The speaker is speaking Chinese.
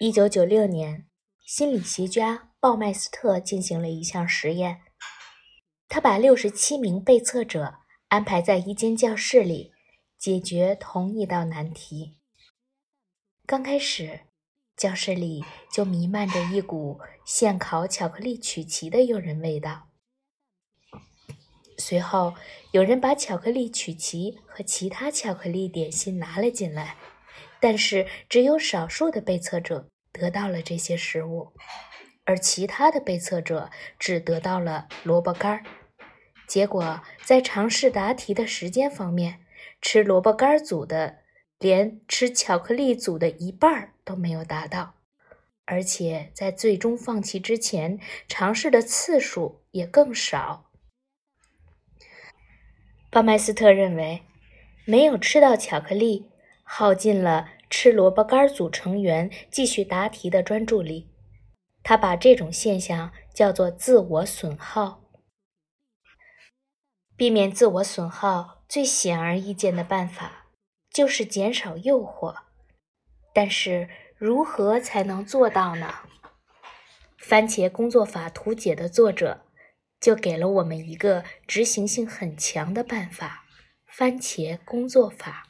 一九九六年，心理学家鲍麦斯特进行了一项实验。他把六十七名被测者安排在一间教室里，解决同一道难题。刚开始，教室里就弥漫着一股现烤巧克力曲奇的诱人味道。随后，有人把巧克力曲奇和其他巧克力点心拿了进来。但是，只有少数的被测者得到了这些食物，而其他的被测者只得到了萝卜干儿。结果，在尝试答题的时间方面，吃萝卜干组的连吃巧克力组的一半都没有达到，而且在最终放弃之前，尝试的次数也更少。鲍麦斯特认为，没有吃到巧克力。耗尽了吃萝卜干组成员继续答题的专注力，他把这种现象叫做自我损耗。避免自我损耗最显而易见的办法就是减少诱惑，但是如何才能做到呢？番茄工作法图解的作者就给了我们一个执行性很强的办法——番茄工作法。